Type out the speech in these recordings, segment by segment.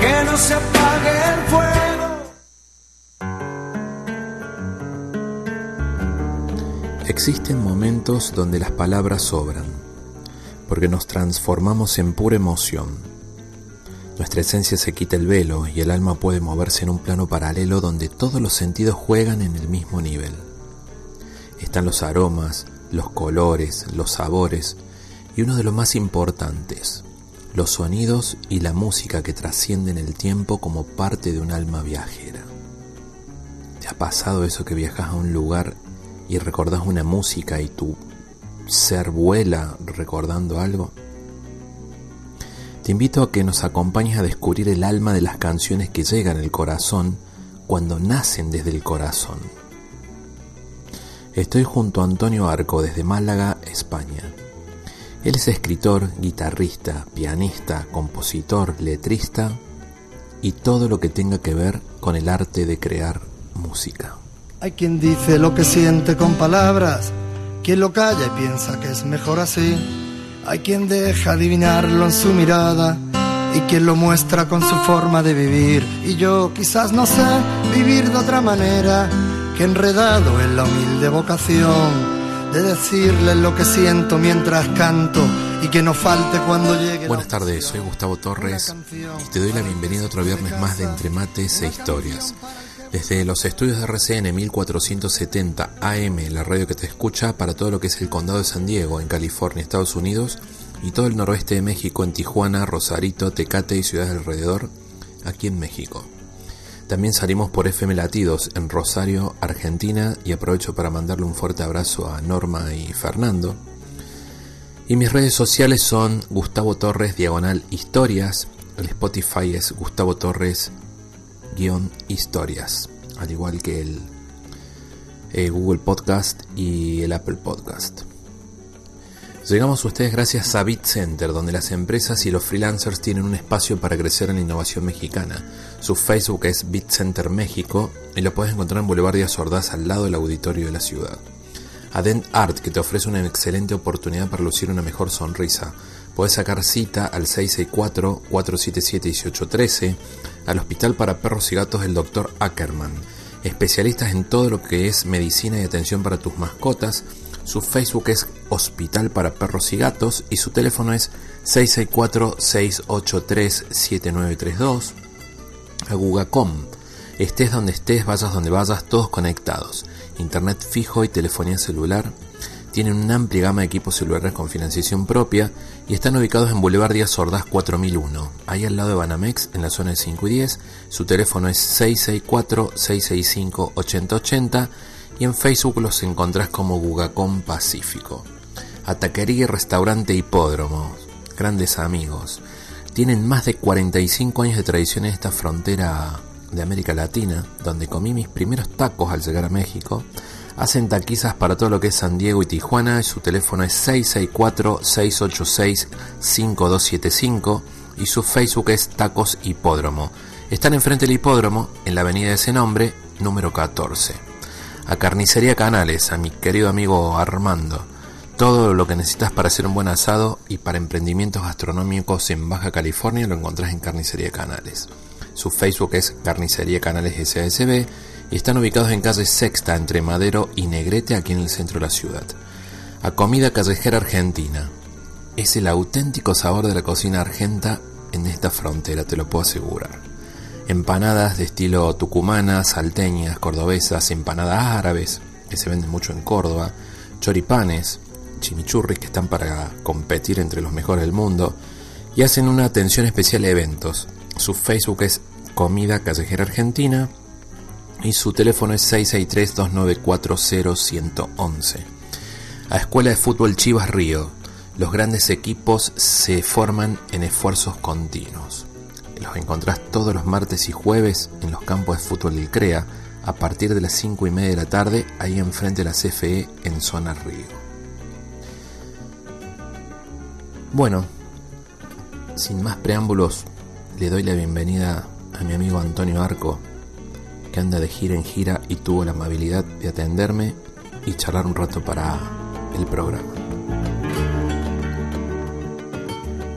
que no se apague el fuego. Existen momentos donde las palabras sobran, porque nos transformamos en pura emoción. Nuestra esencia se quita el velo y el alma puede moverse en un plano paralelo donde todos los sentidos juegan en el mismo nivel. Están los aromas, los colores, los sabores y uno de los más importantes, los sonidos y la música que trascienden el tiempo como parte de un alma viajera. ¿Te ha pasado eso que viajas a un lugar y recordás una música y tu ser vuela recordando algo? Te invito a que nos acompañes a descubrir el alma de las canciones que llegan al corazón cuando nacen desde el corazón Estoy junto a Antonio Arco desde Málaga, España. Él es escritor, guitarrista, pianista, compositor, letrista y todo lo que tenga que ver con el arte de crear música. Hay quien dice lo que siente con palabras, quien lo calla y piensa que es mejor así. Hay quien deja adivinarlo en su mirada y quien lo muestra con su forma de vivir. Y yo quizás no sé vivir de otra manera que enredado en la humilde vocación de decirle lo que siento mientras canto y que no falte cuando llegue. Buenas tardes, soy Gustavo Torres y te doy la bienvenida otro viernes más de Entre Mates e Historias. Desde los estudios de RCN 1470 AM, la radio que te escucha para todo lo que es el condado de San Diego, en California, Estados Unidos, y todo el noroeste de México, en Tijuana, Rosarito, Tecate y ciudades alrededor, aquí en México. También salimos por FM Latidos en Rosario, Argentina, y aprovecho para mandarle un fuerte abrazo a Norma y Fernando. Y mis redes sociales son Gustavo Torres Diagonal Historias, el Spotify es Gustavo Torres guion Historias, al igual que el eh, Google Podcast y el Apple Podcast. Llegamos a ustedes gracias a BitCenter, donde las empresas y los freelancers tienen un espacio para crecer en la innovación mexicana. Su Facebook es BitCenter México y lo puedes encontrar en Boulevard Díaz Ordaz al lado del auditorio de la ciudad. Adent Art, que te ofrece una excelente oportunidad para lucir una mejor sonrisa. Puedes sacar cita al 664-477-1813 al Hospital para Perros y Gatos del Dr. Ackerman. Especialistas en todo lo que es medicina y atención para tus mascotas su Facebook es Hospital para Perros y Gatos y su teléfono es 664-683-7932. A Gugacom. Estés donde estés, vayas donde vayas, todos conectados. Internet fijo y telefonía celular. Tienen una amplia gama de equipos celulares con financiación propia y están ubicados en Boulevard Díaz Ordaz 4001, ahí al lado de Banamex, en la zona de 5 y 10. Su teléfono es 664-665-8080 y en Facebook los encontrás como Gugacón Pacífico. Ataquería restaurante Hipódromo, grandes amigos. Tienen más de 45 años de tradición en esta frontera de América Latina, donde comí mis primeros tacos al llegar a México. Hacen taquizas para todo lo que es San Diego y Tijuana su teléfono es 664-686-5275 y su Facebook es Tacos Hipódromo. Están enfrente del hipódromo, en la avenida de ese nombre, número 14 a Carnicería Canales, a mi querido amigo Armando. Todo lo que necesitas para hacer un buen asado y para emprendimientos gastronómicos en Baja California lo encontrás en Carnicería Canales. Su Facebook es Carnicería Canales SASB y están ubicados en calle Sexta entre Madero y Negrete aquí en el centro de la ciudad. A Comida Callejera Argentina. Es el auténtico sabor de la cocina argenta en esta frontera, te lo puedo asegurar empanadas de estilo tucumana, salteñas, cordobesas, empanadas árabes, que se venden mucho en Córdoba, choripanes, chimichurris que están para competir entre los mejores del mundo, y hacen una atención especial a eventos. Su Facebook es Comida Callejera Argentina y su teléfono es 663-294-0111. A Escuela de Fútbol Chivas Río. Los grandes equipos se forman en esfuerzos continuos. Los encontrás todos los martes y jueves en los campos de fútbol del CREA a partir de las 5 y media de la tarde ahí enfrente de la CFE en Zona Río. Bueno, sin más preámbulos, le doy la bienvenida a mi amigo Antonio Arco, que anda de gira en gira y tuvo la amabilidad de atenderme y charlar un rato para el programa.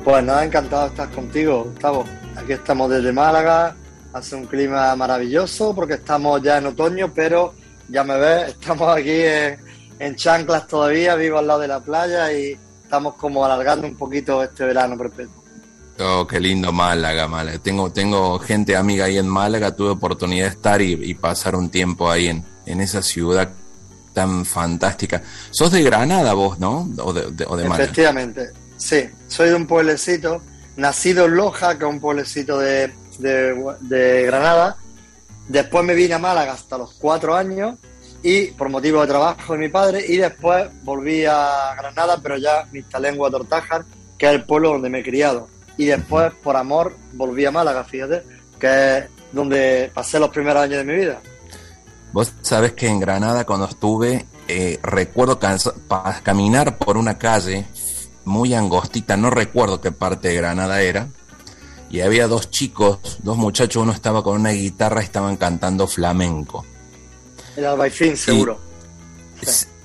Pues nada, encantado de estar contigo, Gustavo. Aquí estamos desde Málaga, hace un clima maravilloso porque estamos ya en otoño, pero ya me ves, estamos aquí en, chanclas todavía, vivo al lado de la playa y estamos como alargando un poquito este verano perpetuo. Oh, qué lindo Málaga, Málaga. Tengo, tengo gente amiga ahí en Málaga, tuve oportunidad de estar y, pasar un tiempo ahí en, en esa ciudad tan fantástica. Sos de Granada vos, ¿no? O de, Málaga. Efectivamente, sí. Soy de un pueblecito, nacido en Loja, que es un pueblecito de, de, Granada. Después me vine a Málaga hasta los cuatro años y por motivo de trabajo de mi padre y después volví a Granada, pero ya me instalé en que es el pueblo donde me he criado. Y después, por amor, volví a Málaga, fíjate, que es donde pasé los primeros años de mi vida. Vos sabés que en Granada cuando estuve, eh, recuerdo caminar por una calle muy angostita, no recuerdo qué parte de Granada era, y había dos chicos, dos muchachos, uno estaba con una guitarra y estaban cantando flamenco. El albaicín, seguro.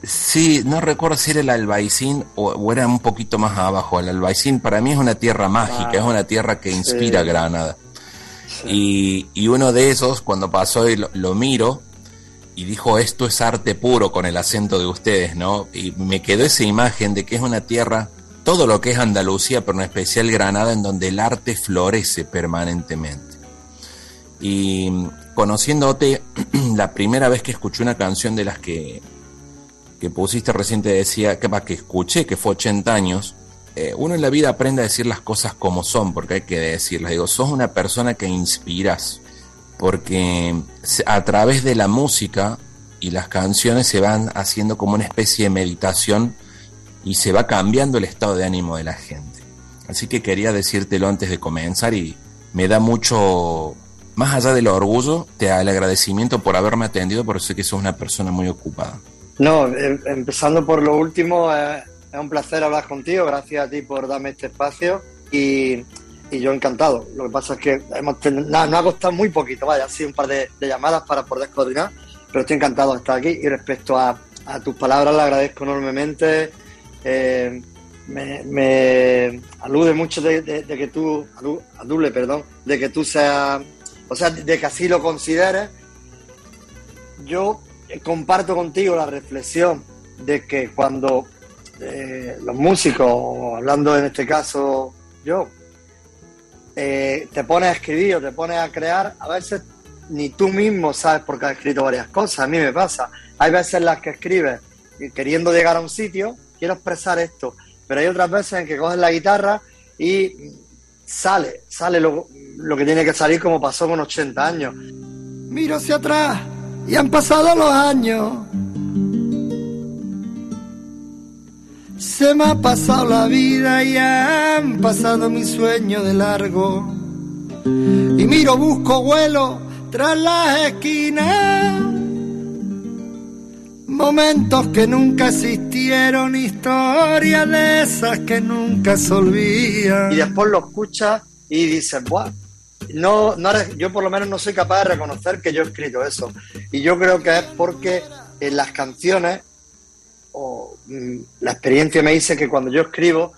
sí. no recuerdo si era el albaicín o, era un poquito más abajo. El albaicín para mí es una tierra mágica, es una tierra que inspira Granada. Y, uno de esos, cuando pasó y lo, miro, y dijo, esto es arte puro con el acento de ustedes, ¿no? Y me quedó esa imagen de que es una tierra todo lo que es Andalucía, pero en especial Granada, en donde el arte florece permanentemente. Y conociéndote, la primera vez que escuché una canción de las que, que pusiste reciente decía, que, que escuché, que fue 80 años, eh, uno en la vida aprende a decir las cosas como son, porque hay que decirlas. Digo, sos una persona que inspiras, porque a través de la música y las canciones se van haciendo como una especie de meditación y se va cambiando el estado de ánimo de la gente. Así que quería decírtelo antes de comenzar y me da mucho, más allá del orgullo, te da el agradecimiento por haberme atendido, porque sé que sos una persona muy ocupada. No, em, empezando por lo último, es un placer hablar contigo, gracias a ti por darme este espacio y, yo encantado. Lo que pasa es que hemos tenido, no, ha costado muy poquito, vaya, ha sido un par de, llamadas para poder coordinar, pero estoy encantado de estar aquí y respecto a, a tus palabras, le agradezco enormemente eh, me, alude mucho de, que tú, adule, perdón, de que tú seas, o sea, de que así lo consideres. Yo comparto contigo la reflexión de que cuando eh, los músicos, hablando en este caso yo, eh, te pones a escribir o te pones a crear, a veces ni tú mismo sabes por qué has escrito varias cosas. A mí me pasa. Hay veces en las que escribes queriendo llegar a un sitio quiero expresar esto. Pero hay otras veces en que coges la guitarra y sale, sale lo, que tiene que salir como pasó con 80 años. Miro hacia atrás y han pasado los años. Se me ha pasado la vida y han pasado mis sueños de largo. Y miro, busco vuelo tras las esquinas Momentos que nunca existieron, historias de esas que nunca se olvidan. Y después lo escuchas y dices, Buah, no, no yo por lo menos no soy capaz de reconocer que yo he escrito eso. Y yo creo que es porque en las canciones, o mm, la experiencia me dice que cuando yo escribo,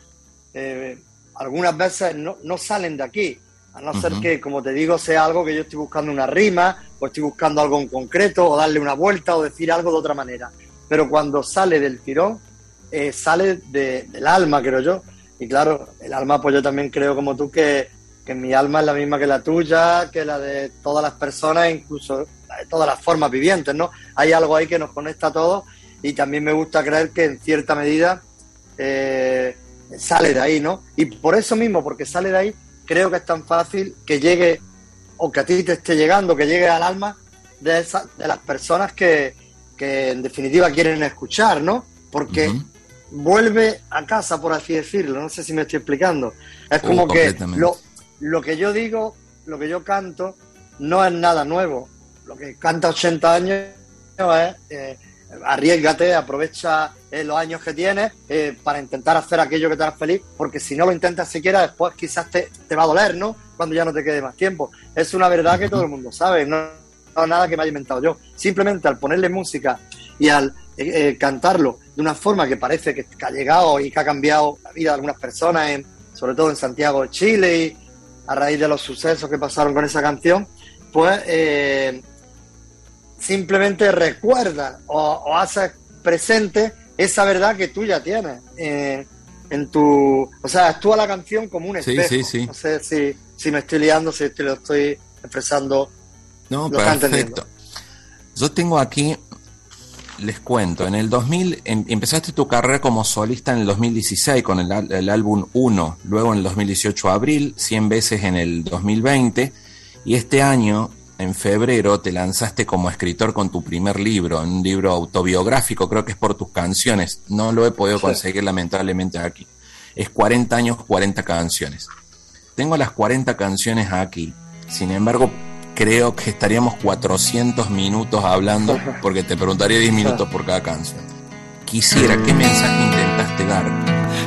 eh, algunas veces no, no, salen de aquí. A no ser que, como te digo, sea algo que yo estoy buscando una rima, o estoy buscando algo en concreto, o darle una vuelta, o decir algo de otra manera. Pero cuando sale del tirón, eh, sale del alma, creo yo. Y claro, el alma, pues yo también creo como tú que, que mi alma es la misma que la tuya, que la de todas las personas, incluso de todas las formas vivientes, ¿no? Hay algo ahí que nos conecta a todos y también me gusta creer que en cierta medida eh, sale de ahí, ¿no? Y por eso mismo, porque sale de ahí, creo que es tan fácil que llegue, o que a ti te esté llegando, que llegue al alma de, esa, de las personas que, en definitiva quieren escuchar, ¿no? Porque vuelve a casa, por así decirlo. No sé si me estoy explicando. Es uh, como que lo, lo que yo digo, lo que yo canto, no es nada nuevo. Lo que canta 80 años es eh, arriesgate, aprovecha eh, los años que tienes eh, para intentar hacer aquello que te haga feliz, porque si no lo intentas siquiera, después quizás te, te, va a doler, ¿no? Cuando ya no te quede más tiempo. Es una verdad que todo el mundo sabe, no, no nada que me haya inventado yo. Simplemente al ponerle música y al eh, cantarlo de una forma que parece que, ha llegado y que ha cambiado la vida de algunas personas, sobre todo en Santiago de Chile, y a raíz de los sucesos que pasaron con esa canción, pues simplemente recuerda o, o haces presente esa verdad que tú ya tienes eh, en tu... O sea, actúa la canción como un espejo. Sí, sí, sí. No sé si, si me estoy liando, si te lo estoy expresando. No, perfecto. Yo tengo aquí, les cuento, en el 2000 em, empezaste tu carrera como solista en el 2016 con el, el álbum 1, luego en el 2018 abril, 100 veces en el 2020 y este año en febrero te lanzaste como escritor con tu primer libro, un libro autobiográfico, creo que es por tus canciones. No lo he podido conseguir lamentablemente aquí. Es 40 años, 40 canciones. Tengo las 40 canciones aquí. Sin embargo, creo que estaríamos 400 minutos hablando porque te preguntaría 10 minutos por cada canción. Quisiera, ¿qué mensaje intentaste dar?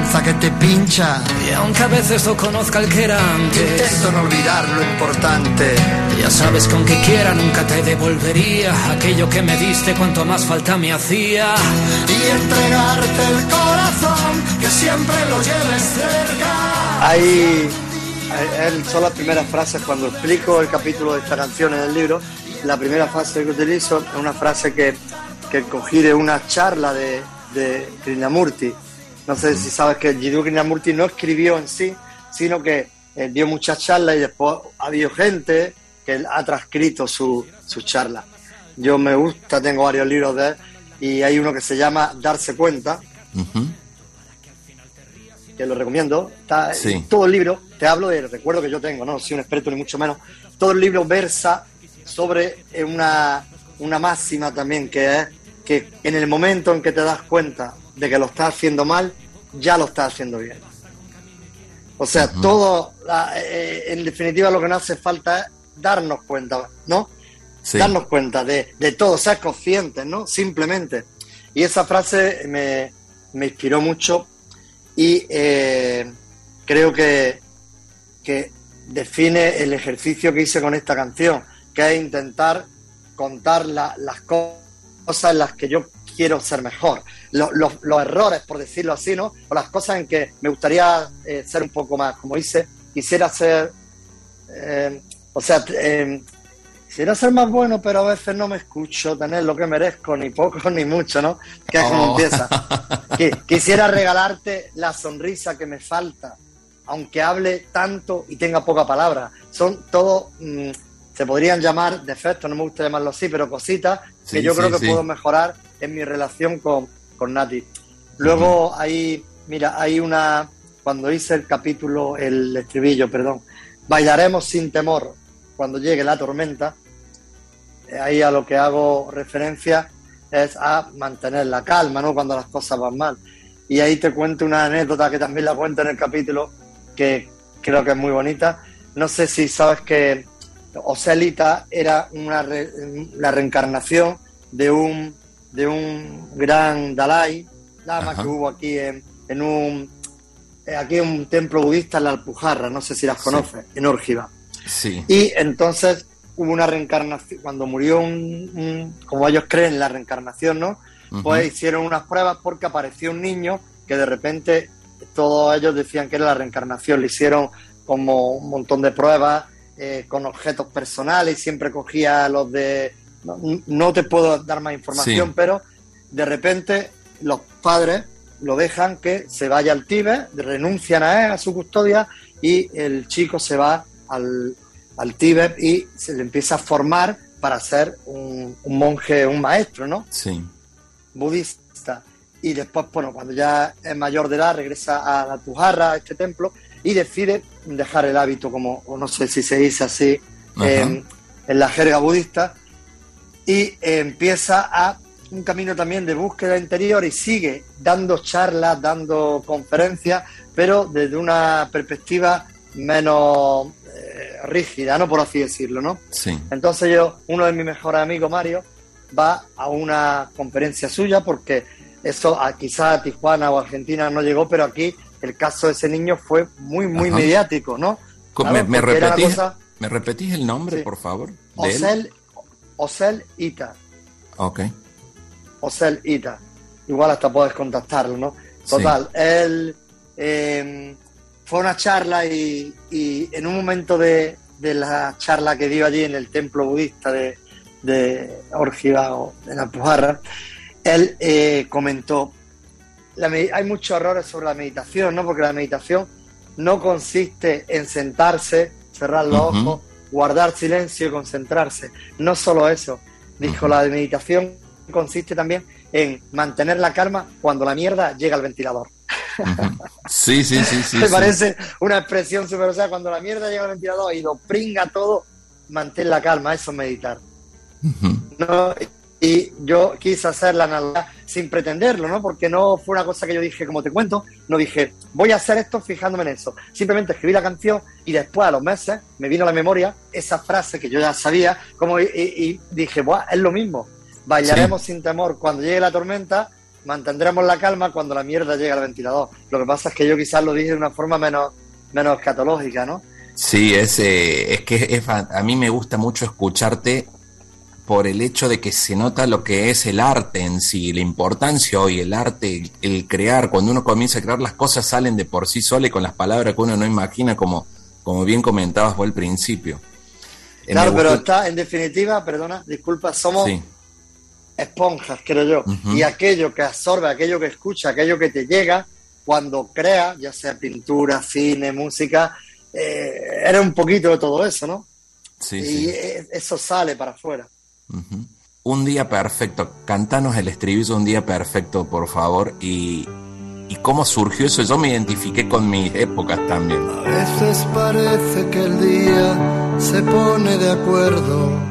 lanza que te pincha. Y aunque a veces no conozca el que era antes, intento no olvidar lo importante. Ya sabes que aunque quiera nunca te devolvería aquello que me diste cuanto más falta me hacía. Y entregarte el corazón, que siempre lo lleves cerca. Ahí, son las primeras frases cuando explico el capítulo de esta canción en el libro. La primera frase que utilizo es una frase que, que cogí de una charla de, de Krishnamurti no sé si sabes que Jiddu Krishnamurti no escribió en sí, sino que eh, dio muchas charlas y después ha habido gente que ha transcrito su, su charla. Yo me gusta, tengo varios libros de él y hay uno que se llama Darse Cuenta, que lo recomiendo. Está, Todo el libro, te hablo del recuerdo que yo tengo, no soy un experto ni mucho menos. Todo el libro versa sobre una, una máxima también, que es que en el momento en que te das cuenta de que lo estás haciendo mal, ya lo estás haciendo bien. O sea, todo, eh, en definitiva, lo que nos hace falta es darnos cuenta, ¿no? Darnos cuenta de, todo, ser conscientes, ¿no? Simplemente. Y esa frase me, inspiró mucho y eh, creo que, que define el ejercicio que hice con esta canción, que es intentar contar las cosas en las que yo quiero ser mejor. Los, errores, por decirlo así, ¿no? O las cosas en que me gustaría eh, ser un poco más, como dice, quisiera ser, eh, o sea, eh, quisiera ser más bueno, pero a veces no me escucho, tener lo que merezco, ni poco ni mucho, ¿no? Que es como oh. empieza. quisiera regalarte la sonrisa que me falta, aunque hable tanto y tenga poca palabra. Son todo... Mm, se podrían llamar defectos, no me gusta llamarlo así, pero cositas que yo creo que puedo mejorar en mi relación con, con Nati. Luego hay, mira, hay una, cuando hice el capítulo, el estribillo, perdón, bailaremos sin temor cuando llegue la tormenta, eh, ahí a lo que hago referencia es a mantener la calma, ¿no? Cuando las cosas van mal. Y ahí te cuento una anécdota que también la cuento en el capítulo, que creo que es muy bonita. No sé si sabes que Ocelita era una la reencarnación de un, de un gran Dalai Lama que hubo aquí en, en un eh, aquí en un templo budista en la Alpujarra, no sé si las conoces, en Órgiva. Sí. Y entonces hubo una reencarnación, cuando murió un, como ellos creen, la reencarnación, ¿no? Pues hicieron unas pruebas porque apareció un niño que de repente todos ellos decían que era la reencarnación, le hicieron como un montón de pruebas eh, con objetos personales, siempre cogía los de... No, te puedo dar más información, pero de repente los padres lo dejan que se vaya al Tíbet, renuncian a él, a su custodia, y el chico se va al, al Tíbet y se le empieza a formar para ser un, monje, un maestro, ¿no? Sí. Budista. Y después, bueno, cuando ya es mayor de edad, regresa a la Tujarra, a este templo, y decide dejar el hábito, como, o no sé si se dice así, en, la jerga budista, y empieza a un camino también de búsqueda interior y sigue dando charlas, dando conferencias, pero desde una perspectiva menos eh, rígida, ¿no? Por así decirlo, ¿no? Sí. Entonces yo, uno de mis mejores amigos, Mario, va a una conferencia suya porque eso a, quizás a Tijuana o Argentina no llegó, pero aquí el caso de ese niño fue muy, muy mediático, ¿no? ¿Me, repetís, ¿Me, repetís, el nombre, por favor? Osel, Osel Ita. Ok. Osel Ita. Igual hasta puedes contactarlo, ¿no? Total, él eh, fue una charla y, en un momento de, la charla que dio allí en el templo budista de, de o en la Pujarra, él eh, comentó, hay muchos errores sobre la meditación, ¿no? Porque la meditación no consiste en sentarse, cerrar los ojos, guardar silencio y concentrarse. No solo eso. Dijo, la meditación consiste también en mantener la calma cuando la mierda llega al ventilador. Sí, sí, sí, sí. Me parece una expresión súper, o sea, cuando la mierda llega al ventilador y lo pringa todo, mantén la calma, eso es meditar. ¿No? Y yo quise hacer la analogía sin pretenderlo, ¿no? Porque no fue una cosa que yo dije, como te cuento, no dije, voy a hacer esto fijándome en eso. Simplemente escribí la canción y después, a los meses, me vino a la memoria esa frase que yo ya sabía, como y, dije, Buah, es lo mismo. Bailaremos sin temor cuando llegue la tormenta, mantendremos la calma cuando la mierda llegue al ventilador. Lo que pasa es que yo quizás lo dije de una forma menos, menos escatológica, ¿no? Sí, es, eh, es que a mí me gusta mucho escucharte por el hecho de que se nota lo que es el arte en sí, la importancia hoy, el arte, el, crear, cuando uno comienza a crear las cosas salen de por sí solas con las palabras que uno no imagina, como, como bien comentabas vos al principio. Eh, claro, pero está, en definitiva, perdona, disculpa, somos esponjas, creo yo, y aquello que absorbe, aquello que escucha, aquello que te llega, cuando crea, ya sea pintura, cine, música, eh, era un poquito de todo eso, ¿no? Sí, y e, eso sale para afuera. Un día perfecto. Cantanos el estribillo Un día perfecto, por favor. Y, y cómo surgió eso. Yo me identifiqué con mis épocas también. A veces parece que el día se pone de acuerdo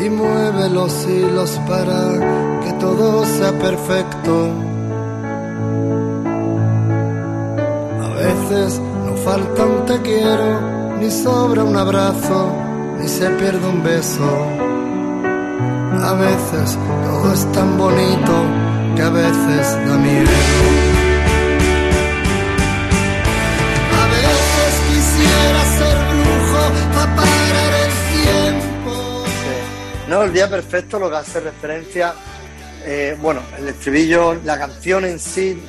y mueve los hilos para que todo sea perfecto. A veces no falta un te quiero ni sobra un abrazo y se pierde un beso. A veces todo es tan bonito que a veces da miedo. A veces quisiera ser brujo para parar el tiempo. No, el día perfecto lo que hace referencia, eh, bueno, el estribillo, la canción en sí,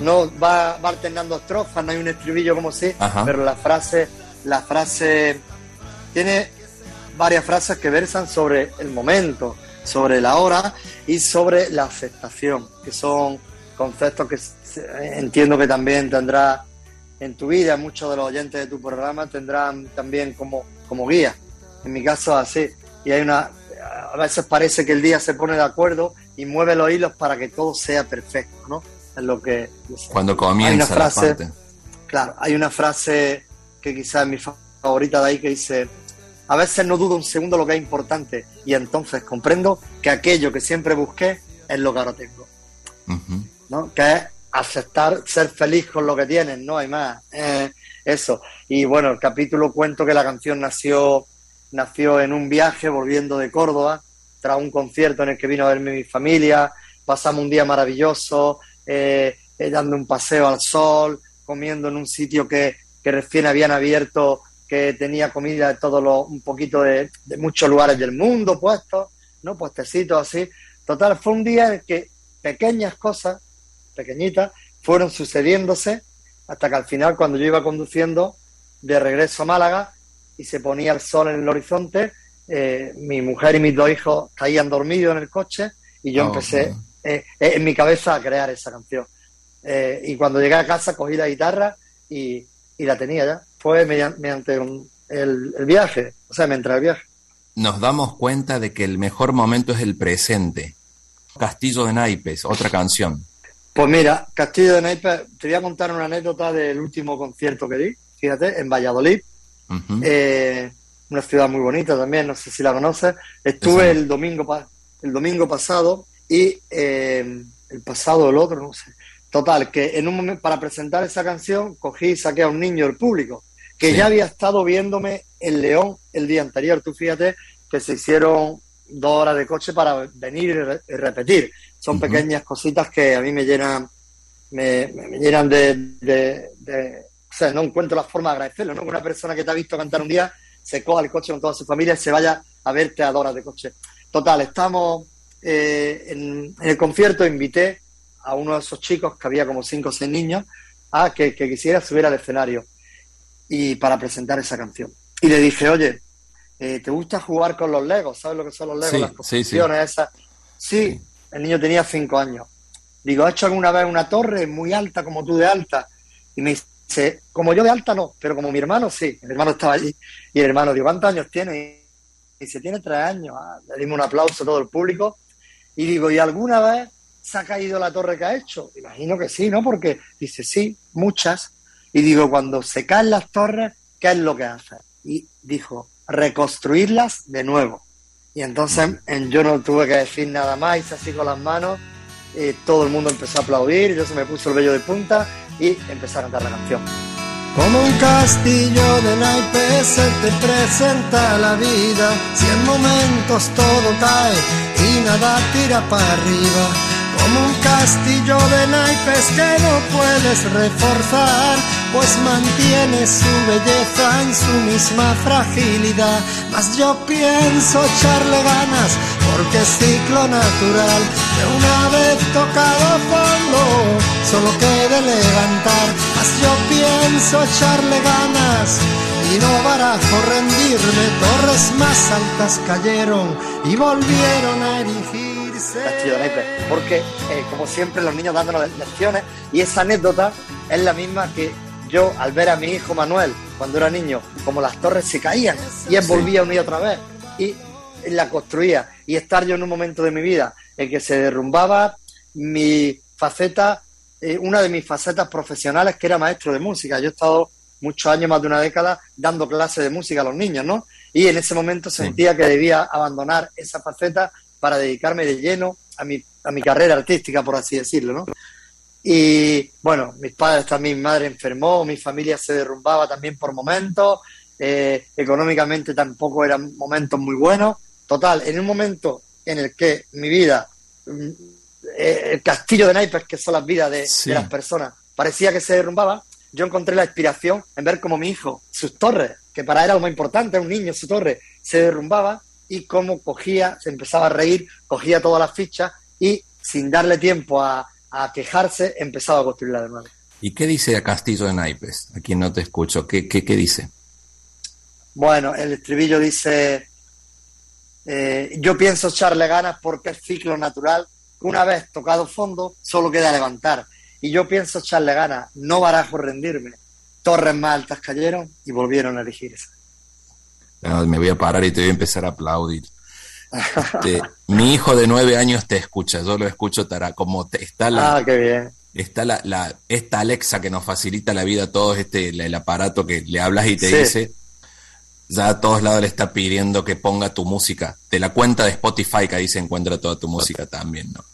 no va, va, alternando estrofas, no hay un estribillo como si, pero la frase, la frase tiene varias frases que versan sobre el momento, sobre la hora y sobre la aceptación, que son conceptos que entiendo que también tendrás en tu vida, muchos de los oyentes de tu programa tendrán también como, como guía. En mi caso así. Y hay una, a veces parece que el día se pone de acuerdo y mueve los hilos para que todo sea perfecto, ¿no? Es lo que... Cuando comienza la parte. Claro, hay una frase que quizás es mi favorita de ahí que dice, a veces no dudo un segundo lo que es importante y entonces comprendo que aquello que siempre busqué es lo que ahora tengo. ¿no? Que es aceptar ser feliz con lo que tienes, no hay más. eso. Y bueno, el capítulo cuento que la canción nació, nació en un viaje volviendo de Córdoba, tras un concierto en el que vino a verme mi familia, pasamos un día maravilloso, eh, eh, dando un paseo al sol, comiendo en un sitio que, que recién habían abierto que tenía comida de todos los, un poquito de, muchos lugares del mundo puestos, ¿no? Puestecitos así. Total, fue un día en que pequeñas cosas, pequeñitas, fueron sucediéndose hasta que al final, cuando yo iba conduciendo de regreso a Málaga y se ponía el sol en el horizonte, eh, mi mujer y mis dos hijos caían dormidos en el coche y yo oh, empecé eh, en mi cabeza a crear esa canción. Eh, y cuando llegué a casa cogí la guitarra y, la tenía ya. Fue mediante, el, viaje, o sea, mientras el viaje. Nos damos cuenta de que el mejor momento es el presente. Castillo de Naipes, otra canción. Pues mira, Castillo de Naipes, te voy a contar una anécdota del último concierto que di, fíjate, en Valladolid. Eh, una ciudad muy bonita también, no sé si la conoces. Estuve el domingo, el domingo pasado y eh, el pasado el otro, no sé. Total, que en un momento, para presentar esa canción, cogí y saqué a un niño del público, que ya había estado viéndome en León el día anterior. Tú fíjate que se hicieron dos horas de coche para venir y, repetir. Son pequeñas cositas que a mí me llenan, me, llenan de, de, O sea, no encuentro la forma de agradecerlo, ¿no? Una persona que te ha visto cantar un día se coja el coche con toda su familia y se vaya a verte a dos horas de coche. Total, estamos eh, en, el concierto, invité a uno de esos chicos, que había como cinco o seis niños, a que, quisiera subir al escenario y para presentar esa canción. Y le dije, oye, eh, ¿te gusta jugar con los Legos? ¿Sabes lo que son los Legos? las construcciones esas. Sí, el niño tenía cinco años. Digo, ¿has hecho alguna vez una torre muy alta como tú de alta? Y me dice, como yo de alta no, pero como mi hermano sí. El hermano estaba allí. Y el hermano, digo, ¿cuántos años tiene? Y dice, tiene tres años. Ah, le dimos un aplauso a todo el público. Y digo, ¿y alguna vez se ha caído la torre que ha hecho? Imagino que sí, ¿no? Porque dice, sí, muchas. Y digo, cuando se caen las torres, ¿qué es lo que hace? Y dijo, reconstruirlas de nuevo. Y entonces yo no tuve que decir nada más, hice así con las manos, y todo el mundo empezó a aplaudir, yo se me puso el vello de punta y empecé a cantar la canción. Como un castillo de naipes se te presenta la vida, si en momentos todo cae y nada tira para arriba. Como un castillo de naipes que no puedes reforzar, pues mantiene su belleza en su misma fragilidad. Mas yo pienso echarle ganas, porque es ciclo natural, que una vez tocado fondo, solo quede levantar. Mas yo pienso echarle ganas y no barajo rendirme, torres más altas cayeron y volvieron a erigirse. Porque eh, como siempre los niños dándonos lecciones y esa anécdota es la misma que yo al ver a mi hijo Manuel cuando era niño, como las torres se caían y él volvía una y otra vez y la construía y estar yo en un momento de mi vida en que se derrumbaba mi faceta, eh, una de mis facetas profesionales que era maestro de música. Yo he estado muchos años, más de una década, dando clases de música a los niños, ¿no? Y en ese momento sentía que debía abandonar esa faceta para dedicarme de lleno a mi, a mi carrera artística, por así decirlo, ¿no? Y bueno, mis padres también, mi madre enfermó, mi familia se derrumbaba también por momentos, eh, económicamente tampoco eran momentos muy buenos. Total, en un momento en el que mi vida, mm, eh, el castillo de naipes, que son las vidas de, las personas, parecía que se derrumbaba, yo encontré la inspiración en ver cómo mi hijo, sus torres, que para él era lo más importante, un niño, su torre, se derrumbaba y cómo cogía, se empezaba a reír, cogía todas las fichas y sin darle tiempo a, a quejarse, empezaba a construirla de nuevo. ¿Y qué dice a Castillo de Naipes? A quien no te escucho, ¿qué, qué, qué dice? Bueno, el estribillo dice, eh, yo pienso echarle ganas porque es ciclo natural, que una vez tocado fondo solo queda levantar. Y yo pienso echarle ganas, no barajo rendirme. Torres más altas cayeron y volvieron a erigirse. Me voy a parar y te voy a empezar a aplaudir. Este, mi hijo de nueve años te escucha, yo lo escucho tara, como está la, ah, qué bien. está la, la, esta Alexa que nos facilita la vida a todos, este, el, aparato que le hablas y te dice, ya a todos lados le está pidiendo que ponga tu música, de la cuenta de Spotify que ahí se encuentra toda tu música también, ¿no?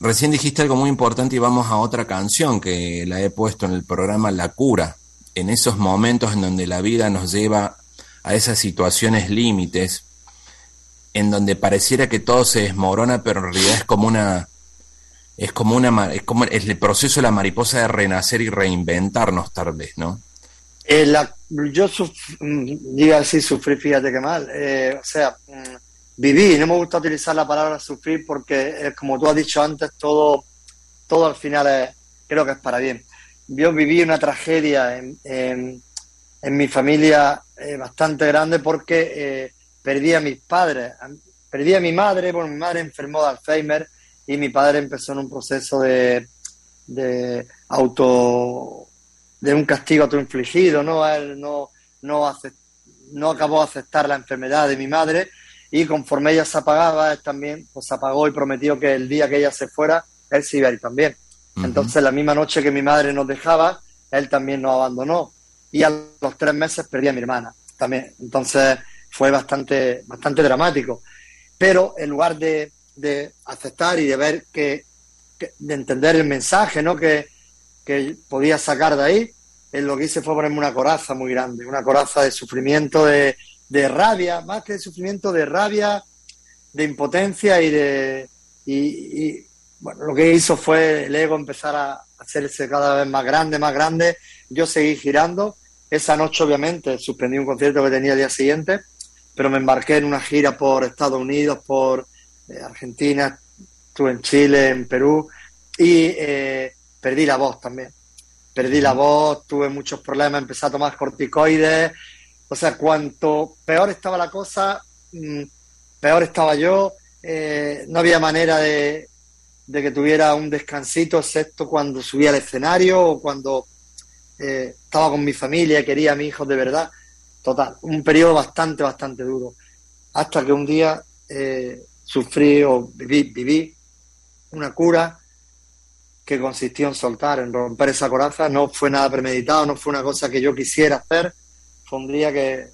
Recién dijiste algo muy importante y vamos a otra canción que la he puesto en el programa La Cura, en esos momentos en donde la vida nos lleva a esas situaciones límites, en donde pareciera que todo se desmorona, pero en realidad es como una es como una es como el proceso de la mariposa de renacer y reinventarnos tal vez, ¿no? Eh, yo mm, diga así sufrí, fíjate qué mal. Eh, o sea, mm, viví, no me gusta utilizar la palabra sufrir porque como tú has dicho antes, todo, todo al final es, creo que es para bien. Yo viví una tragedia en, en, mi familia eh, bastante grande porque perdí a mis padres, perdí a mi madre, porque mi madre enfermó de Alzheimer y mi padre empezó en un proceso de, de auto de un castigo autoinfligido, ¿no? Él no, no, no acabó de aceptar la enfermedad de mi madre y conforme ella se apagaba, él también pues, se apagó y prometió que el día que ella se fuera, él se iba a ir también. Entonces, la misma noche que mi madre nos dejaba, él también nos abandonó. Y a los tres meses perdí a mi hermana también. Entonces, fue bastante, bastante dramático. Pero en lugar de, de aceptar y de ver que, de entender el mensaje ¿no? que, que podía sacar de ahí, en lo que hice fue ponerme una coraza muy grande, una coraza de sufrimiento, de, de rabia, más que de sufrimiento, de rabia, de impotencia y de... Y, bueno, lo que hizo fue el ego empezar a hacerse cada vez más grande, más grande. Yo seguí girando. Esa noche, obviamente, suspendí un concierto que tenía el día siguiente, pero me embarqué en una gira por Estados Unidos, por eh, Argentina, estuve en Chile, en Perú, y eh, perdí la voz también. Perdí la voz, tuve muchos problemas, empecé a tomar corticoides. O sea, cuanto peor estaba la cosa, mm, peor estaba yo. Eh, no había manera de, de, que tuviera un descansito, excepto cuando subía al escenario o cuando eh, estaba con mi familia quería a mis hijos de verdad. Total, un periodo bastante, bastante duro. Hasta que un día eh, sufrí o viví, viví una cura que consistió en soltar, en romper esa coraza. No fue nada premeditado, no fue una cosa que yo quisiera hacer. Fue un día que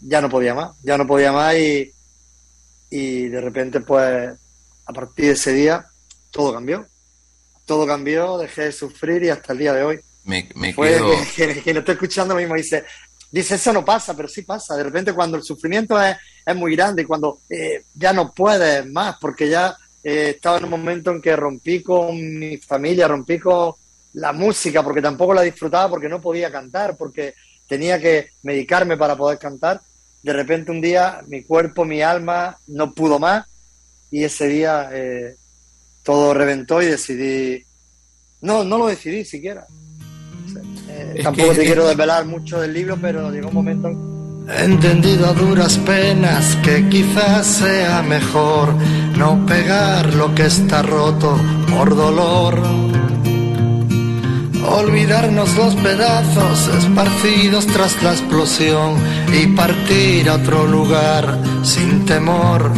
ya no podía más, ya no podía más y, y de repente, pues, a partir de ese día, todo cambió. Todo cambió, dejé de sufrir y hasta el día de hoy. Me, me fue que, lo está escuchando mismo dice, dice, eso no pasa, pero sí pasa. De repente cuando el sufrimiento es, es muy grande y cuando eh, ya no puedes más, porque ya eh, estaba en un momento en que rompí con mi familia, rompí con la música, porque tampoco la disfrutaba, porque no podía cantar, porque tenía que medicarme para poder cantar. De repente un día mi cuerpo, mi alma no pudo más y ese día eh, todo reventó y decidí, no, no lo decidí siquiera. Eh, tampoco te quiero desvelar mucho del libro, pero llegó un momento en He entendido a duras penas que quizás sea mejor no pegar lo que está roto por dolor. Olvidarnos los pedazos esparcidos tras la explosión y partir a otro lugar sin temor.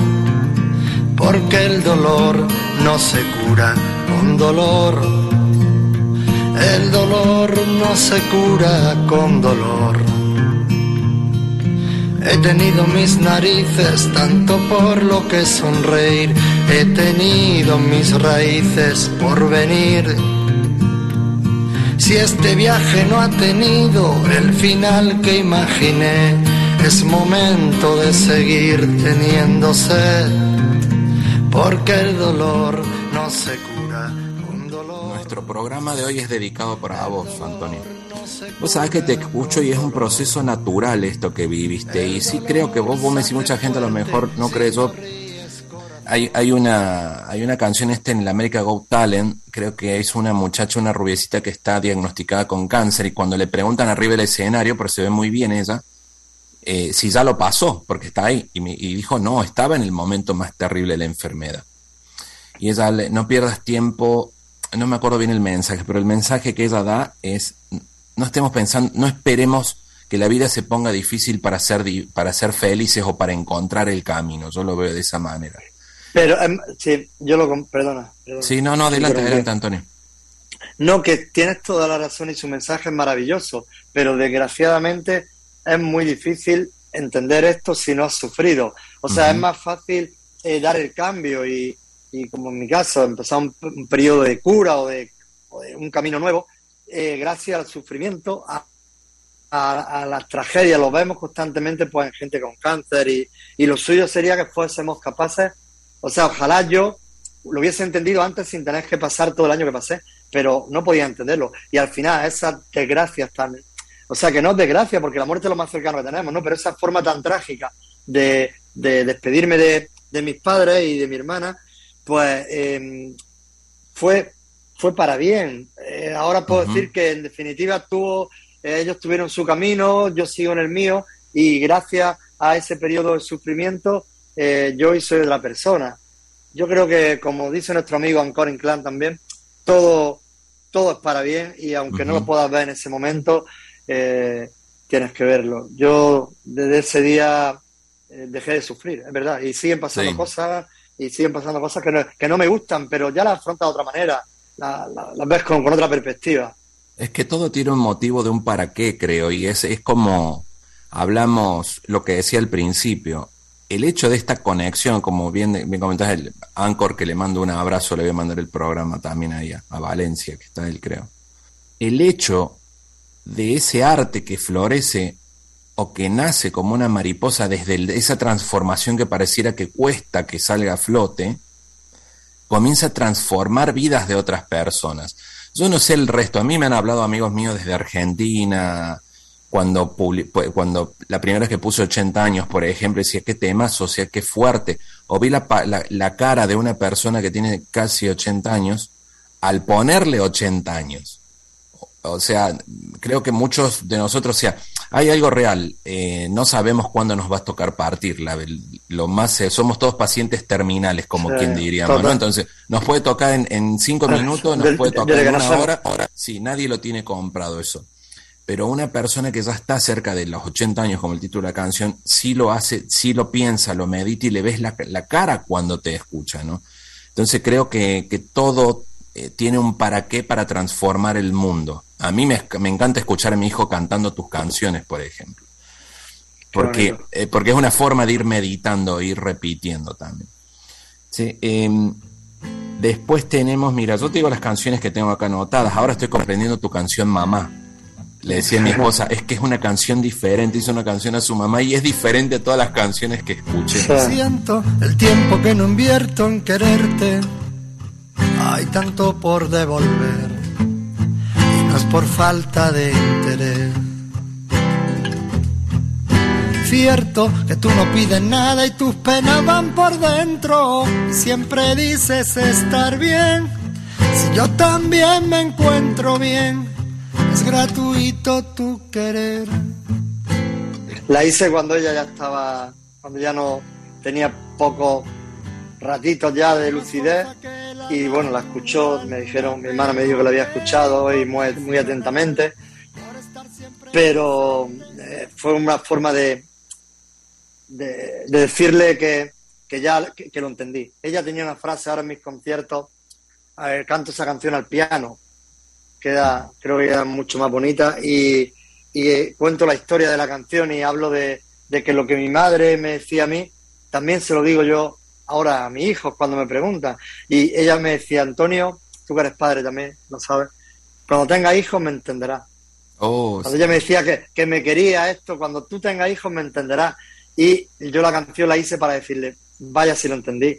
Porque el dolor no se cura con dolor. El dolor no se cura con dolor. He tenido mis narices tanto por lo que sonreír, he tenido mis raíces por venir. Si este viaje no ha tenido el final que imaginé, es momento de seguir teniéndose, porque el dolor no se cura. Nuestro programa de hoy es dedicado para vos, Antonio. Vos sabés que te escucho y es un proceso natural esto que viviste. Y sí creo que vos, vos me decís, mucha gente a lo mejor no cree yo. Hay, hay, una, hay una canción este en la America Go Talent, creo que es una muchacha, una rubiecita que está diagnosticada con cáncer y cuando le preguntan arriba del escenario, pero se ve muy bien ella, eh, si ya lo pasó, porque está ahí, y, y, dijo, no, estaba en el momento más terrible de la enfermedad. Y ella, no pierdas tiempo, no me acuerdo bien el mensaje, pero el mensaje que ella da es, no estemos pensando, no esperemos que la vida se ponga difícil para ser, para ser felices o para encontrar el camino. Yo lo veo de esa manera. Pero, em, sí, yo lo. Perdona, perdona. Sí, no, no, adelante, adelante, Antonio. No, que tienes toda la razón y su mensaje es maravilloso, pero desgraciadamente es muy difícil entender esto si no has sufrido. O sea, es más fácil eh, dar el cambio y, y, como en mi caso, empezar un, periodo de cura o de, un camino nuevo, eh, gracias al sufrimiento, a, a, las tragedias, lo vemos constantemente pues en gente con cáncer y, y lo suyo sería que fuésemos capaces, o sea, ojalá yo lo hubiese entendido antes sin tener que pasar todo el año que pasé, pero no podía entenderlo. Y al final, esas desgracias tan... O sea, que no es desgracia, porque la muerte es lo más cercano que tenemos, ¿no? Pero esa forma tan trágica de, de despedirme de, de, mis padres y de mi hermana, pues eh, fue fue para bien. Eh, ahora puedo decir que en definitiva tuvo, eh, ellos tuvieron su camino, yo sigo en el mío y gracias a ese periodo de sufrimiento eh, yo hoy soy otra persona. yo creo que, como dice nuestro amigo Ancor Inclán también, todo, todo es para bien y aunque no lo puedas ver en ese momento, tienes que verlo. Yo desde ese día dejé de sufrir, es verdad, y siguen pasando cosas y siguen pasando cosas que no, que no me gustan, pero ya las afrontas de otra manera, las ves con, con, otra perspectiva. Es que todo tiene un motivo de un para qué, creo, y es, es como hablamos lo que decía al principio, el hecho de esta conexión, como bien, bien comentas, el Anchor, que le mando un abrazo, le voy a mandar el programa también ahí a, Valencia, que está él, creo. El hecho de ese arte que florece o que nace como una mariposa desde esa transformación que pareciera que cuesta que salga a flote, comienza a transformar vidas de otras personas. Yo no sé el resto, a mí me han hablado amigos míos desde Argentina, cuando, cuando la primera vez que puse 80 años, por ejemplo, decía qué temas, o sea, qué fuerte. O vi la, la, cara de una persona que tiene casi 80 años al ponerle 80 años. O sea, creo que muchos de nosotros, o sea, hay algo real, eh, no sabemos cuándo nos va a tocar partir, la, lo más, eh, somos todos pacientes terminales, como quien diríamos, ¿no? Entonces, nos puede tocar en, en cinco minutos, nos puede tocar en una hora, sí, nadie lo tiene comprado eso pero una persona que ya está cerca de los 80 años, como el título de la canción, sí lo hace, sí lo piensa, lo medita y le ves la, cara cuando te escucha, ¿no? Entonces creo que, todo eh, tiene un para qué para transformar el mundo. A mí me, encanta escuchar a mi hijo cantando tus canciones, por ejemplo. Porque, eh, porque es una forma de ir meditando, ir repitiendo también. Sí, em, después tenemos, mira, yo te digo las canciones que tengo acá anotadas. Ahora estoy comprendiendo tu canción Mamá le decía a mi esposa, es que es una canción diferente, hizo una canción a su mamá y es diferente a todas las canciones que escuché. Siento el tiempo que no invierto en quererte, hay tanto por devolver y no es por falta de interés. Cierto que tú no pides nada y tus penas van por dentro, siempre dices estar bien, si yo también me encuentro bien es gratuito tu querer. La hice cuando ella ya estaba, cuando ya no tenía pocos ratitos ya de lucidez y bueno, la escuchó, me dijeron, mi hermana me dijo que la había escuchado y muy, muy atentamente, pero eh, fue una forma de, de, decirle que, ya que, lo entendí. Ella tenía una frase ahora en mis conciertos, canto esa canción al piano, queda, creo que queda mucho más bonita y, eh, cuento la historia de la canción y hablo de, que lo que mi madre me decía a mí, también se lo digo yo ahora a mis hijos cuando me preguntan. Y ella me decía, Antonio, tú que eres padre también, lo sabes, cuando tenga hijos me entenderás. Oh, cuando ella me decía que, que, me quería esto, cuando tú tengas hijos me entenderás. Y yo la canción la hice para decirle, vaya si lo entendí,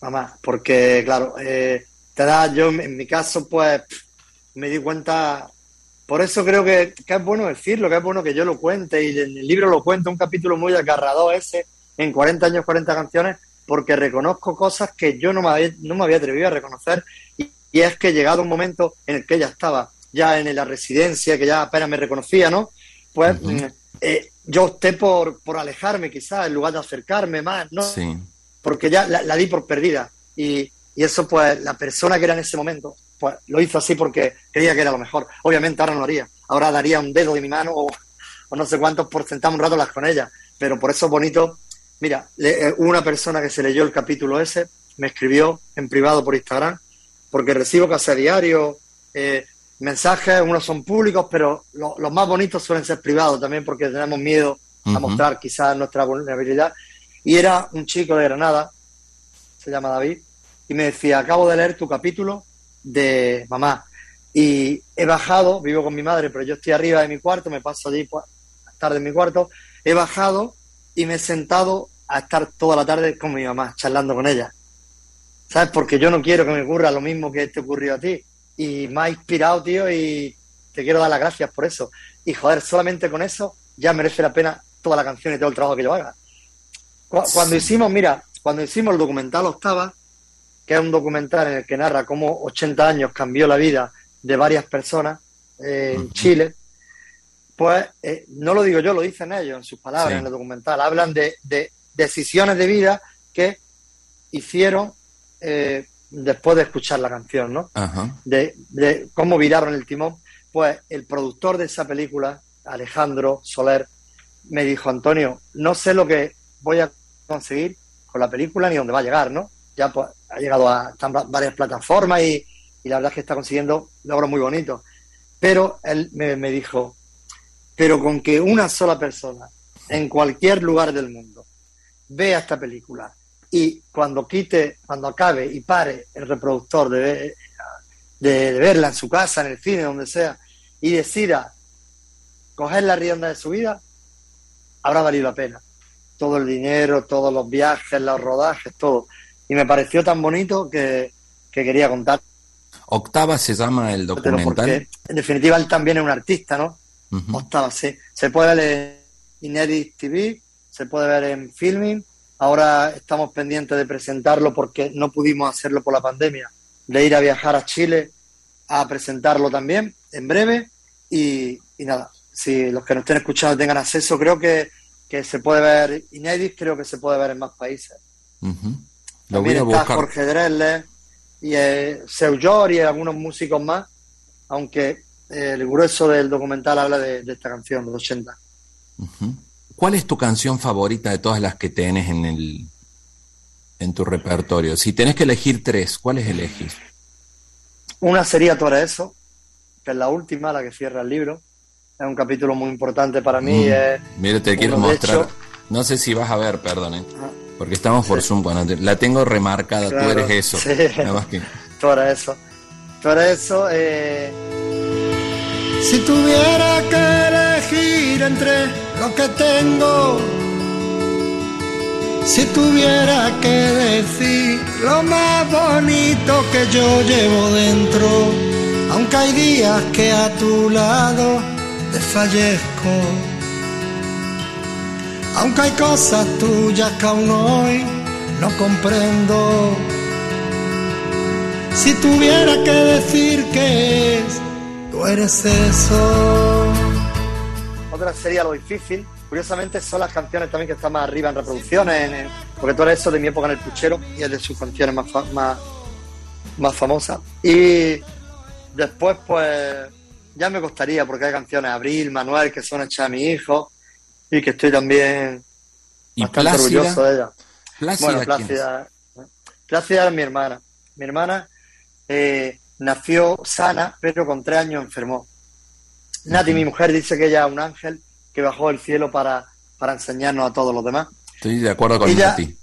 mamá, porque claro, eh, te da, yo en mi caso, pues me di cuenta, por eso creo que, es bueno decirlo, que es bueno que yo lo cuente y en el libro lo cuento, un capítulo muy agarrador ese, en 40 años, 40 canciones, porque reconozco cosas que yo no me había, no me había atrevido a reconocer y, es que llegado un momento en el que ella estaba ya en la residencia, que ya apenas me reconocía, ¿no? Pues mm, eh, yo opté por, por alejarme quizás en lugar de acercarme más, ¿no? Sí. Porque ya la, di por perdida y, y eso pues la persona que era en ese momento pues lo hizo así porque creía que era lo mejor. Obviamente ahora no lo haría. Ahora daría un dedo de mi mano o, no sé cuántos por sentar un rato las con ella. Pero por eso es bonito. Mira, eh, una persona que se leyó el capítulo ese, me escribió en privado por Instagram, porque recibo casi a diario eh, mensajes, unos son públicos, pero los más bonitos suelen ser privados también porque tenemos miedo a mostrar quizás nuestra vulnerabilidad. Y era un chico de Granada, se llama David, y me decía, acabo de leer tu capítulo de mamá. Y he bajado, vivo con mi madre, pero yo estoy arriba de mi cuarto, me paso allí pues, tarde en mi cuarto, he bajado y me he sentado a estar toda la tarde con mi mamá, charlando con ella. ¿Sabes? Porque yo no quiero que me ocurra lo mismo que te ocurrió a ti. Y me ha inspirado, tío, y te quiero dar las gracias por eso. Y joder, solamente con eso ya merece la pena toda la canción y todo el trabajo que yo haga. Cuando hicimos, mira, cuando hicimos el documental Octava, que es un documental en el que narra cómo 80 años cambió la vida de varias personas eh, en Chile, pues eh, no lo digo yo, lo dicen ellos en sus palabras en el documental. Hablan de, decisiones de vida que hicieron eh, después de escuchar la canción, ¿no? De, de, cómo viraron el timón. Pues el productor de esa película, Alejandro Soler, me dijo, Antonio, no sé lo que voy a conseguir con la película ni dónde va a llegar, ¿no? Ya pues, ha llegado a varias plataformas y, la verdad es que está consiguiendo logros muy bonitos. Pero él me, me dijo, pero con que una sola persona en cualquier lugar del mundo vea esta película y cuando quite, cuando acabe y pare el reproductor de, de, verla en su casa, en el cine, donde sea, y decida coger la rienda de su vida, habrá valido la pena. Todo el dinero, todos los viajes, los rodajes, todo. Y me pareció tan bonito que, quería contar. Octava se llama el documental. en definitiva, él también es un artista, ¿no? Octava, sí. Se puede ver en Inedit TV, se puede ver en Filming. Ahora estamos pendientes de presentarlo porque no pudimos hacerlo por la pandemia, de ir a viajar a Chile a presentarlo también en breve. Y, nada, si los que nos estén escuchando tengan acceso, creo que, se puede ver Inedit, creo que se puede ver en más países. También está Jorge Drelle y eh, Seu y algunos músicos más, aunque eh, el grueso del documental habla de, esta canción, los 80. ¿Cuál es tu canción favorita de todas las que tienes en el en tu repertorio? Si tenés que elegir tres, ¿cuáles elegís? Una sería Todo eso, que es la última, la que cierra el libro. Es un capítulo muy importante para mí. Mm. Mira, te quiero mostrar. no sé si vas a ver, perdón, ¿eh? porque estamos por Zoom. Bueno, la tengo remarcada, tú eres eso. Sí. Nada más que... Todo eso. Todo eso. Eh... Si tuviera que entre lo que tengo, si tuviera que decir lo más bonito que yo llevo dentro, aunque hay días que a tu lado desfallezco, aunque hay cosas tuyas que aún hoy no comprendo. Si tuviera que decir que es Tú eres eso. Otra sería Lo Difícil. Curiosamente son las canciones también que están más arriba en reproducciones, porque eres eso de mi época en el puchero y es de sus canciones más, más, más famosas. Y después, pues, ya me costaría, porque hay canciones Abril, Manuel, que son hechas a mi hijo y que estoy también bastante orgulloso de ella. bueno, Plácida, Plácida es mi hermana. Mi hermana eh, nació sana, pero con tres años enfermó. Nati, mi mujer, dice que ella es un ángel que bajó del cielo para, para enseñarnos a todos los demás. Estoy de acuerdo con Nati.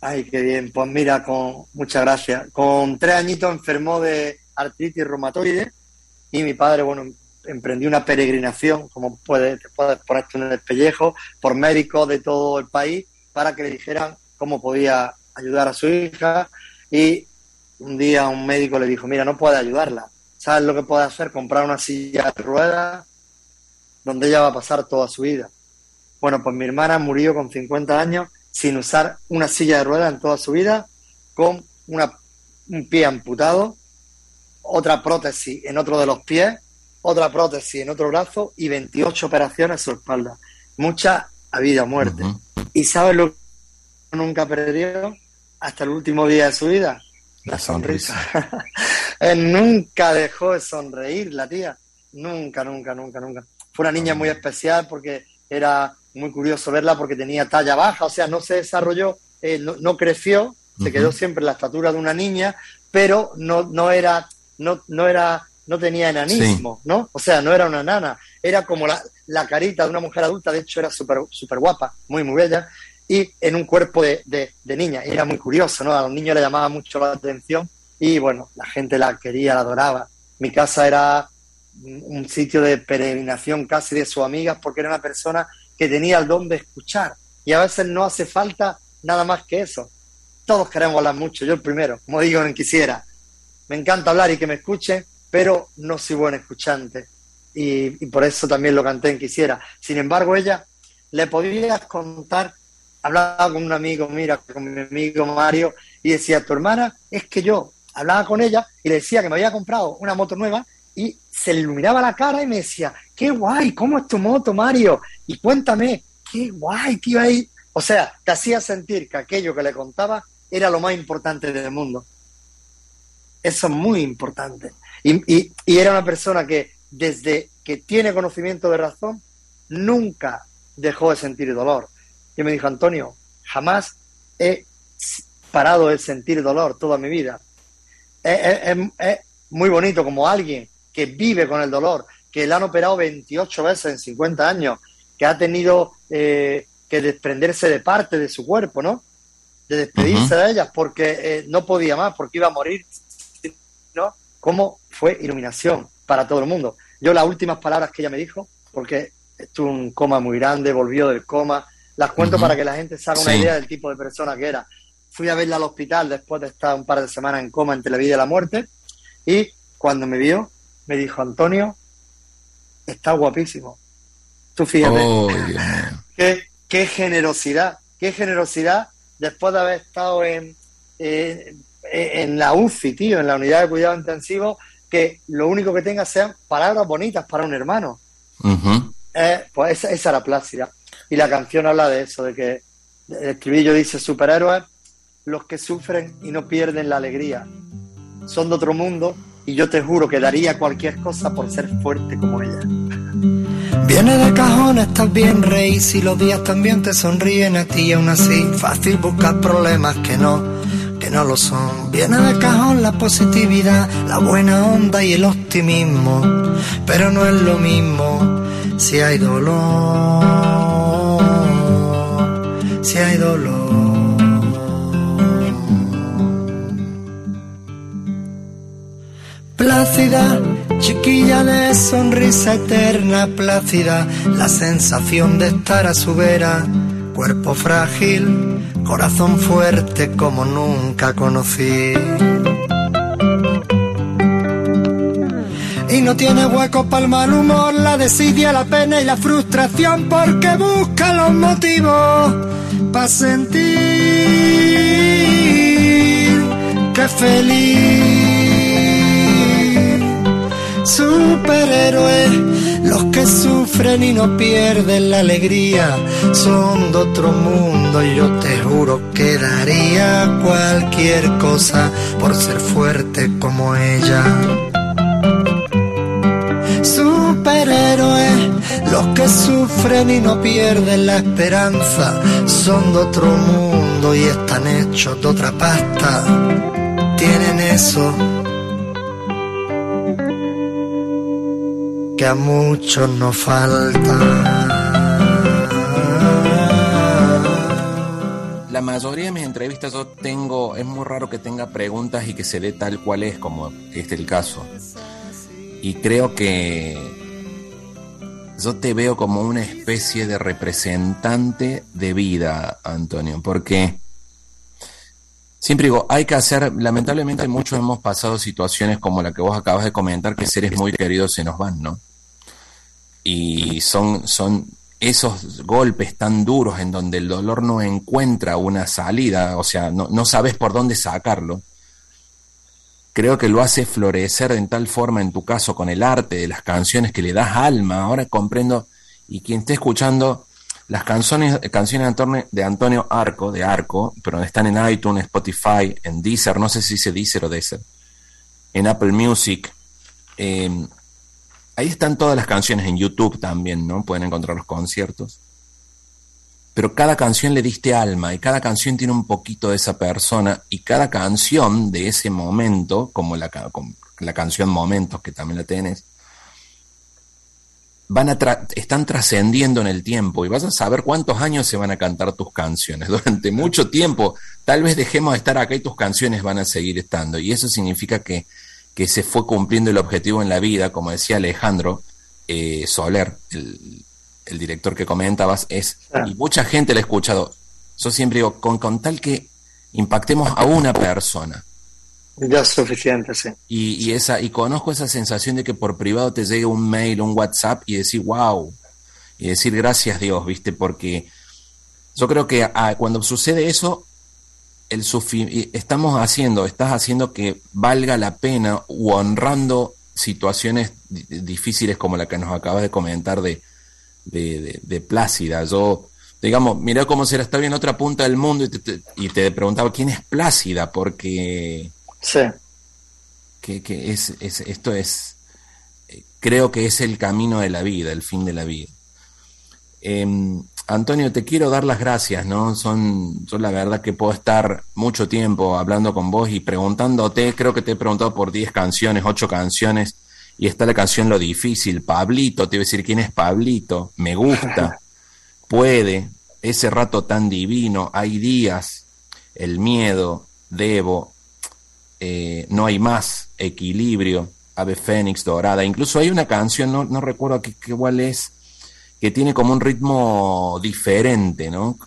Ay, qué bien. Pues mira, con muchas gracias. Con tres añitos enfermó de artritis reumatoide y mi padre, bueno, emprendió una peregrinación, como puedes, puedes ponerte en el pellejo, por médicos de todo el país para que le dijeran cómo podía ayudar a su hija y un día un médico le dijo, mira, no puede ayudarla. ¿Sabes lo que puede hacer? Comprar una silla de ruedas donde ella va a pasar toda su vida. Bueno, pues mi hermana murió con 50 años sin usar una silla de ruedas en toda su vida, con una, un pie amputado, otra prótesis en otro de los pies, otra prótesis en otro brazo y 28 operaciones en su espalda. Mucha a vida o muerte. ¿Y sabes lo que nunca perdió hasta el último día de su vida? La sonrisa. nunca dejó de sonreír la tía. Nunca, nunca, nunca, nunca. Fue una niña muy especial porque era muy curioso verla porque tenía talla baja, o sea, no se desarrolló, eh, no, creció, se quedó siempre en la estatura de una niña, pero no, no era, no, no era, no tenía enanismo, ¿no? O sea, no era una nana, era como la, la carita de una mujer adulta, de hecho era súper super guapa, muy, muy bella, y en un cuerpo de, de, niña. era muy curioso, ¿no? A los niños le llamaba mucho la atención y bueno, la gente la quería, la adoraba. Mi casa era un sitio de peregrinación casi de sus amigas porque era una persona que tenía el don de escuchar y a veces no hace falta nada más que eso. Todos queremos hablar mucho, yo el primero, como digo, no quisiera. Me encanta hablar y que me escuchen, pero no soy buen escuchante y, por eso también lo canté en quisiera. Sin embargo, ella le podías contar hablaba con un amigo, mira, con mi amigo Mario, y decía, tu hermana, es que yo hablaba con ella y le decía que me había comprado una moto nueva y se le iluminaba la cara y me decía, qué guay, ¿cómo es tu moto, Mario? Y cuéntame, qué guay, tío, ahí. O sea, te hacía sentir que aquello que le contaba era lo más importante del mundo. Eso es muy importante. Y, y era una persona que desde que tiene conocimiento de razón, nunca dejó de sentir dolor. Y me dijo, Antonio, jamás he parado de sentir dolor toda mi vida. Es, muy bonito como alguien que vive con el dolor, que le han operado 28 veces en 50 años, que ha tenido eh, que desprenderse de parte de su cuerpo, ¿no? De despedirse de ellas porque eh, no podía más, porque iba a morir, ¿no? Como fue iluminación para todo el mundo. Yo las últimas palabras que ella me dijo, porque estuvo un coma muy grande, volvió del coma, las cuento para que la gente se haga una idea del tipo de persona que era. Fui a verla al hospital después de estar un par de semanas en coma entre la vida y la muerte y cuando me vio me dijo, Antonio, está guapísimo. Tú fíjate. Oh, qué, qué, generosidad, qué generosidad después de haber estado en, en la UCI, tío, en la unidad de cuidado intensivo, que lo único que tenga sean palabras bonitas para un hermano. Eh, pues esa, esa, era Plácida. Y la canción habla de eso, de que el escribillo dice superhéroes, los que sufren y no pierden la alegría. Son de otro mundo y yo te juro que daría cualquier cosa por ser fuerte como ella. Viene de cajón, estás bien, rey. Si los días también te sonríen a ti, aún así, fácil buscar problemas que no, que no lo son. Viene de cajón la positividad, la buena onda y el optimismo. Pero no es lo mismo si hay dolor, si hay dolor. Plácida, chiquilla de sonrisa eterna, plácida, la sensación de estar a su vera, cuerpo frágil, corazón fuerte como nunca conocí. y no tiene hueco para el mal humor, la desidia, la pena y la frustración porque busca los motivos para sentir que feliz. Superhéroes, los que sufren y no pierden la alegría, son de otro mundo y yo te juro que daría cualquier cosa por ser fuerte como ella. Superhéroes, los que sufren y no pierden la esperanza, son de otro mundo y están hechos de otra pasta. Tienen eso que a muchos nos falta. La mayoría de mis entrevistas yo tengo, es muy raro que tenga preguntas y que se dé tal cual es, como este es el caso. Y creo que yo te veo como una especie de representante de vida, Antonio, porque siempre digo, hay que hacer, lamentablemente muchos hemos pasado situaciones como la que vos acabas de comentar, que seres muy queridos se nos van, ¿no? Y son, son esos golpes tan duros en donde el dolor no encuentra una salida, o sea, no, no sabes por dónde sacarlo creo que lo hace florecer en tal forma en tu caso con el arte de las canciones que le das alma. Ahora comprendo, y quien esté escuchando las canciones, canciones de Antonio Arco, de Arco, pero están en iTunes, Spotify, en Deezer, no sé si dice Deezer o Deezer, en Apple Music. Em, ahí están todas las canciones en YouTube también, ¿no? Pueden encontrar los conciertos pero cada canción le diste alma y cada canción tiene un poquito de esa persona y cada canción de ese momento, como la, la canción Momentos que también la tenés, van a están trascendiendo en el tiempo y vas a saber cuántos años se van a cantar tus canciones. Durante mucho tiempo, tal vez dejemos de estar acá y tus canciones van a seguir estando. Y eso significa que, que se fue cumpliendo el objetivo en la vida, como decía Alejandro eh, Soler, el, el director que comentabas, es, y mucha gente le ha escuchado, yo siempre digo, con, con tal que impactemos a una persona. Ya es suficiente, sí. Y, esa, y conozco esa sensación de que por privado te llegue un mail, un WhatsApp y decir, wow, y decir gracias Dios, ¿viste? Porque yo creo que ah, cuando sucede eso, el estamos haciendo, estás haciendo que valga la pena o honrando situaciones difíciles como la que nos acabas de comentar de, de, Plácida. Yo digamos, mira cómo será, estaba en otra punta del mundo y te, y te preguntaba quién es Plácida, porque... Sí. Que, que es, es, esto es, creo que es el camino de la vida, el fin de la vida. Em, Antonio, te quiero dar las gracias, ¿no? Son, son la verdad que puedo estar mucho tiempo hablando con vos y preguntándote, creo que te he preguntado por 10 canciones, 8 canciones, y está la canción Lo Difícil, Pablito, te voy a decir quién es Pablito, me gusta, puede, ese rato tan divino, hay días, el miedo, debo, eh, no hay más, equilibrio, Ave Fénix, Dorada, incluso hay una canción, no, no recuerdo qué, cuál es, que tiene como un ritmo diferente, ¿no?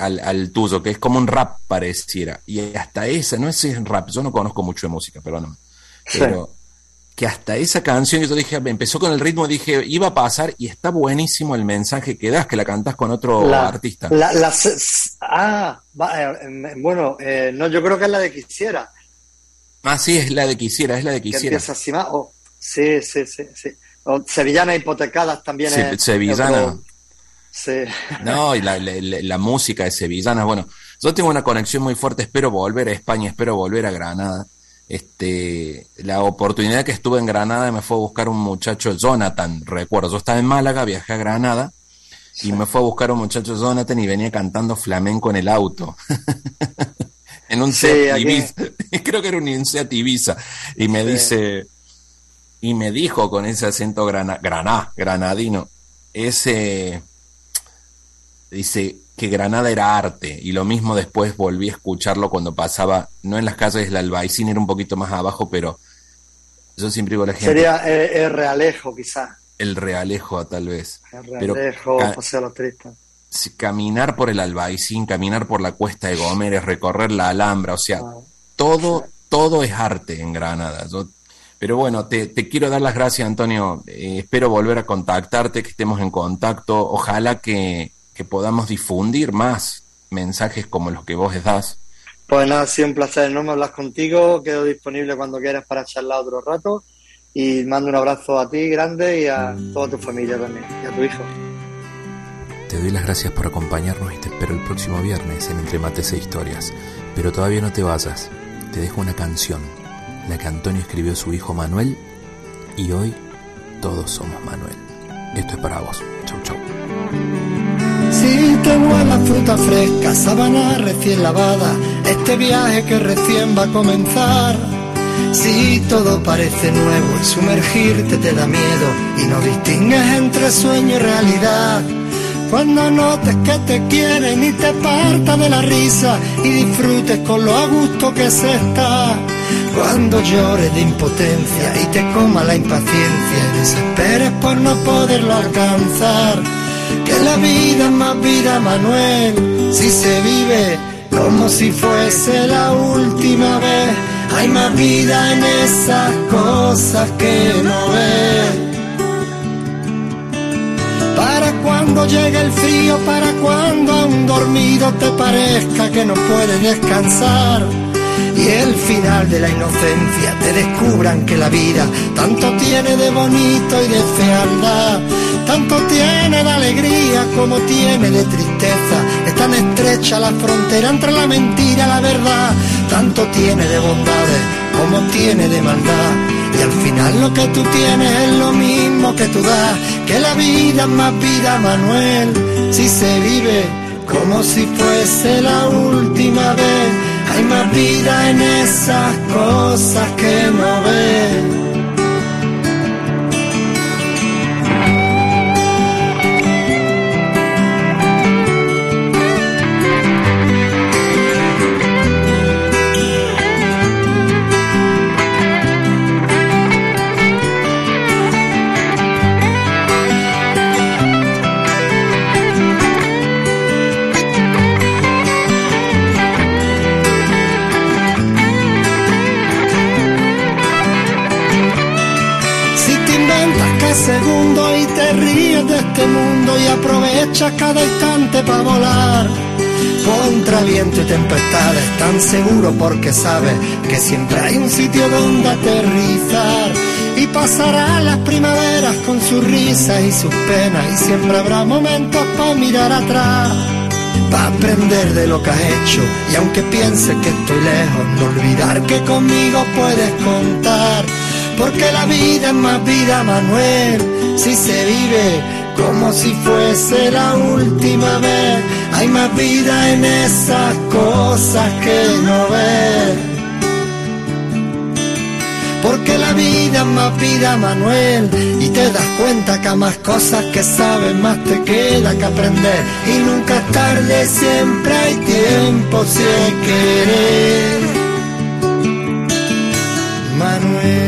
Al, al, tuyo, que es como un rap pareciera. Y hasta esa, no es rap, yo no conozco mucho de música, perdóname. Pero que hasta esa canción, yo dije, empezó con el ritmo, dije, iba a pasar y está buenísimo el mensaje que das, que la cantas con otro artista. La, la, ah, eh, bueno, eh, no, yo creo que es la de Quisiera. Ah, sí, es la de Quisiera, es la de Quisiera. así más, oh, sí, sí, sí, sí. Sevillana Hipotecadas también es. Sevillana. Sí. No, y la, la, música de Sevillana. Bueno, yo tengo una conexión muy fuerte. Espero volver a España, espero volver a Granada. Este, la oportunidad que estuve en Granada me fue a buscar un muchacho, Jonathan, recuerdo. Yo estaba en Málaga, viajé a Granada y me fue a buscar un muchacho, Jonathan, y venía cantando flamenco en el auto. en un Ibiza. Creo que era un Seat Ibiza. Y me dice y me dijo con ese acento grana, graná, granadino, ese, dice que Granada era arte, y lo mismo después volví a escucharlo cuando pasaba, no en las calles del Albaicín, era un poquito más abajo, pero yo siempre digo a la gente... Sería el, Realejo, quizá. El Realejo, tal vez. El Realejo, o sea, los tristes. Caminar por el Albaicín, caminar por la cuesta de Gómez, recorrer la Alhambra, o sea, ah, todo, todo es arte en Granada. Yo pero bueno, te, quiero dar las gracias, Antonio. Eh, espero volver a contactarte, que estemos en contacto. Ojalá que, podamos difundir más mensajes como los que vos das. Pues nada, ha sido un placer enorme hablar contigo. Quedo disponible cuando quieras para charlar otro rato. Y mando un abrazo a ti grande y a toda tu familia también, y a tu hijo. Te doy las gracias por acompañarnos y te espero el próximo viernes en Entre Mates e Historias. Pero todavía no te vayas. Te dejo una canción la que Antonio escribió a su hijo Manuel, y hoy todos somos Manuel. Esto es para vos. Chau, chau. Si te huele fruta fresca, sábana recién lavada, este viaje que recién va a comenzar. Si todo parece nuevo y sumergirte te da miedo y no distingues entre sueño y realidad. Cuando notes que te quieren y te parta de la risa y disfrutes con lo a gusto que se está cuando llores de impotencia y te coma la impaciencia y desesperes por no poderlo alcanzar. Que la vida es más vida, Manuel, si se vive como si fuese la última vez. Hay más vida en esas cosas que no ves. Cuando llegue el frío, para cuando a un dormido te parezca que no puede descansar y el final de la inocencia te descubran que la vida tanto tiene de bonito y de fealdad, tanto tiene de alegría como tiene de tristeza, es tan estrecha la frontera entre la mentira y la verdad, tanto tiene de bondades como tiene de maldad. Y al final lo que tú tienes es lo mismo que tú das, que la vida es más vida, Manuel, si se vive como si fuese la última vez hay más vida en esas cosas que no ves. Este mundo y aprovecha cada instante para volar. Contra viento y tempestades, tan seguro porque sabes que siempre hay un sitio donde aterrizar. Y pasarán las primaveras con sus risas y sus penas, y siempre habrá momentos para mirar atrás para aprender de lo que has hecho y aunque piense que estoy lejos, no olvidar que conmigo puedes contar, porque la vida es más vida, Manuel, si se vive como si fuese la última vez, hay más vida en esas cosas que no ves porque la vida es más vida, Manuel, y te das cuenta que a más cosas que sabes, más te queda que aprender, y nunca es tarde, siempre hay tiempo si querer. Manuel.